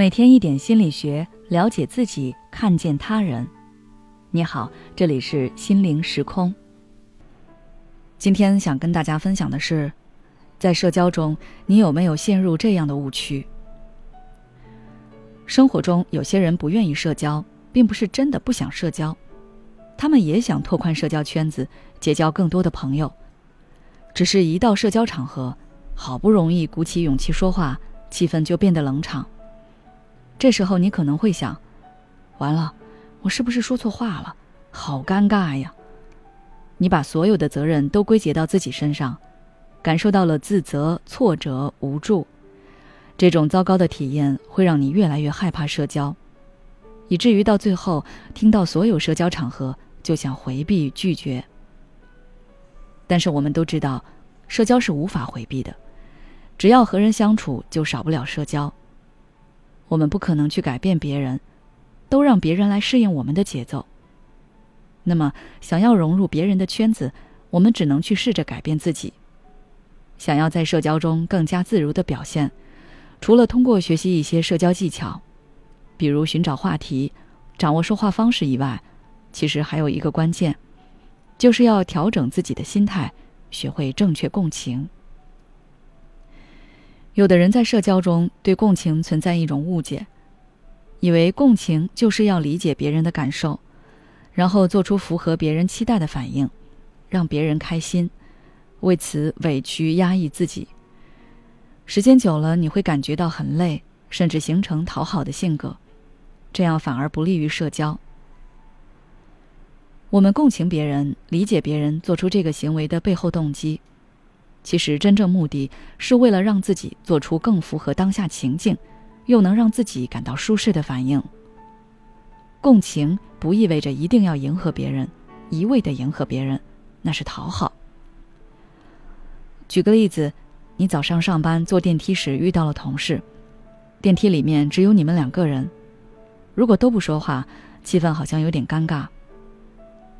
每天一点心理学，了解自己，看见他人。你好，这里是心灵时空。今天想跟大家分享的是，在社交中，你有没有陷入这样的误区？生活中有些人不愿意社交，并不是真的不想社交，他们也想拓宽社交圈子，结交更多的朋友。只是一到社交场合，好不容易鼓起勇气说话，气氛就变得冷场。这时候你可能会想：完了，我是不是说错话了？好尴尬呀！你把所有的责任都归结到自己身上，感受到了自责、挫折、无助。这种糟糕的体验会让你越来越害怕社交，以至于到最后听到所有社交场合就想回避拒绝。但是我们都知道，社交是无法回避的，只要和人相处，就少不了社交。我们不可能去改变别人，都让别人来适应我们的节奏。那么，想要融入别人的圈子，我们只能去试着改变自己。想要在社交中更加自如的表现，除了通过学习一些社交技巧，比如寻找话题、掌握说话方式以外，其实还有一个关键，就是要调整自己的心态，学会正确共情。有的人在社交中对共情存在一种误解，以为共情就是要理解别人的感受，然后做出符合别人期待的反应，让别人开心，为此委屈压抑自己。时间久了，你会感觉到很累，甚至形成讨好的性格，这样反而不利于社交。我们共情别人，理解别人做出这个行为的背后动机。其实，真正目的是为了让自己做出更符合当下情境，又能让自己感到舒适的反应。共情不意味着一定要迎合别人，一味的迎合别人，那是讨好。举个例子，你早上上班坐电梯时遇到了同事，电梯里面只有你们两个人，如果都不说话，气氛好像有点尴尬。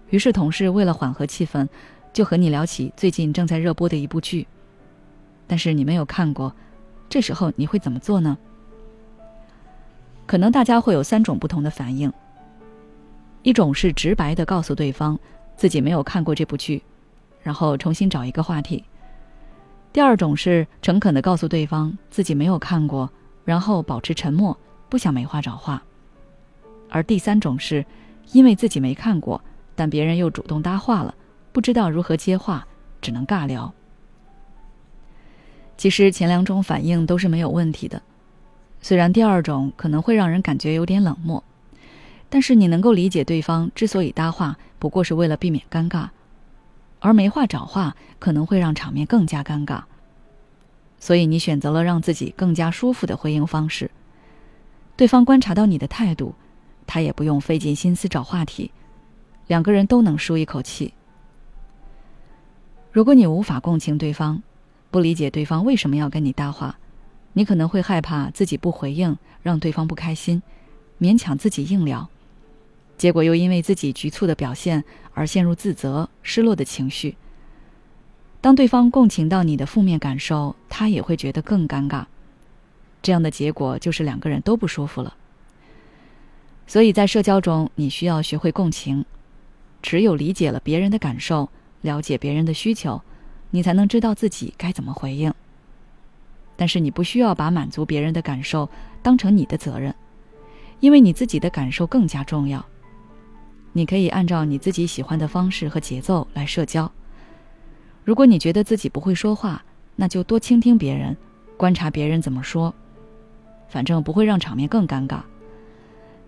于是，同事为了缓和气氛。就和你聊起最近正在热播的一部剧，但是你没有看过，这时候你会怎么做呢？可能大家会有三种不同的反应。一种是直白的告诉对方自己没有看过这部剧，然后重新找一个话题；第二种是诚恳的告诉对方自己没有看过，然后保持沉默，不想没话找话；而第三种是因为自己没看过，但别人又主动搭话了。不知道如何接话，只能尬聊。其实前两种反应都是没有问题的，虽然第二种可能会让人感觉有点冷漠，但是你能够理解对方之所以搭话，不过是为了避免尴尬，而没话找话可能会让场面更加尴尬。所以你选择了让自己更加舒服的回应方式，对方观察到你的态度，他也不用费尽心思找话题，两个人都能舒一口气。如果你无法共情对方，不理解对方为什么要跟你搭话，你可能会害怕自己不回应让对方不开心，勉强自己硬聊，结果又因为自己局促的表现而陷入自责、失落的情绪。当对方共情到你的负面感受，他也会觉得更尴尬，这样的结果就是两个人都不舒服了。所以在社交中，你需要学会共情，只有理解了别人的感受。了解别人的需求，你才能知道自己该怎么回应。但是你不需要把满足别人的感受当成你的责任，因为你自己的感受更加重要。你可以按照你自己喜欢的方式和节奏来社交。如果你觉得自己不会说话，那就多倾听别人，观察别人怎么说，反正不会让场面更尴尬。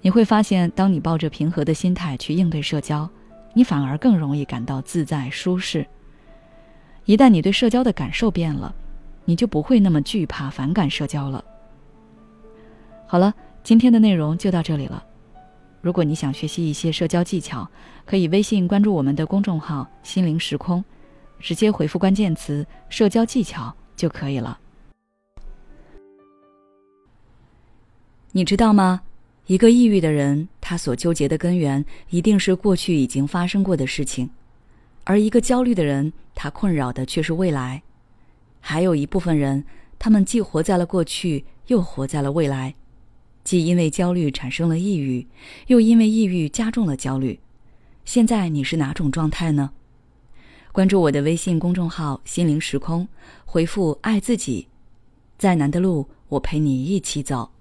你会发现，当你抱着平和的心态去应对社交。你反而更容易感到自在舒适。一旦你对社交的感受变了，你就不会那么惧怕、反感社交了。好了，今天的内容就到这里了。如果你想学习一些社交技巧，可以微信关注我们的公众号“心灵时空”，直接回复关键词“社交技巧”就可以了。你知道吗？一个抑郁的人，他所纠结的根源一定是过去已经发生过的事情；而一个焦虑的人，他困扰的却是未来。还有一部分人，他们既活在了过去，又活在了未来。既因为焦虑产生了抑郁，又因为抑郁加重了焦虑。现在你是哪种状态呢？关注我的微信公众号“心灵时空”，回复“爱自己”，再难的路我陪你一起走。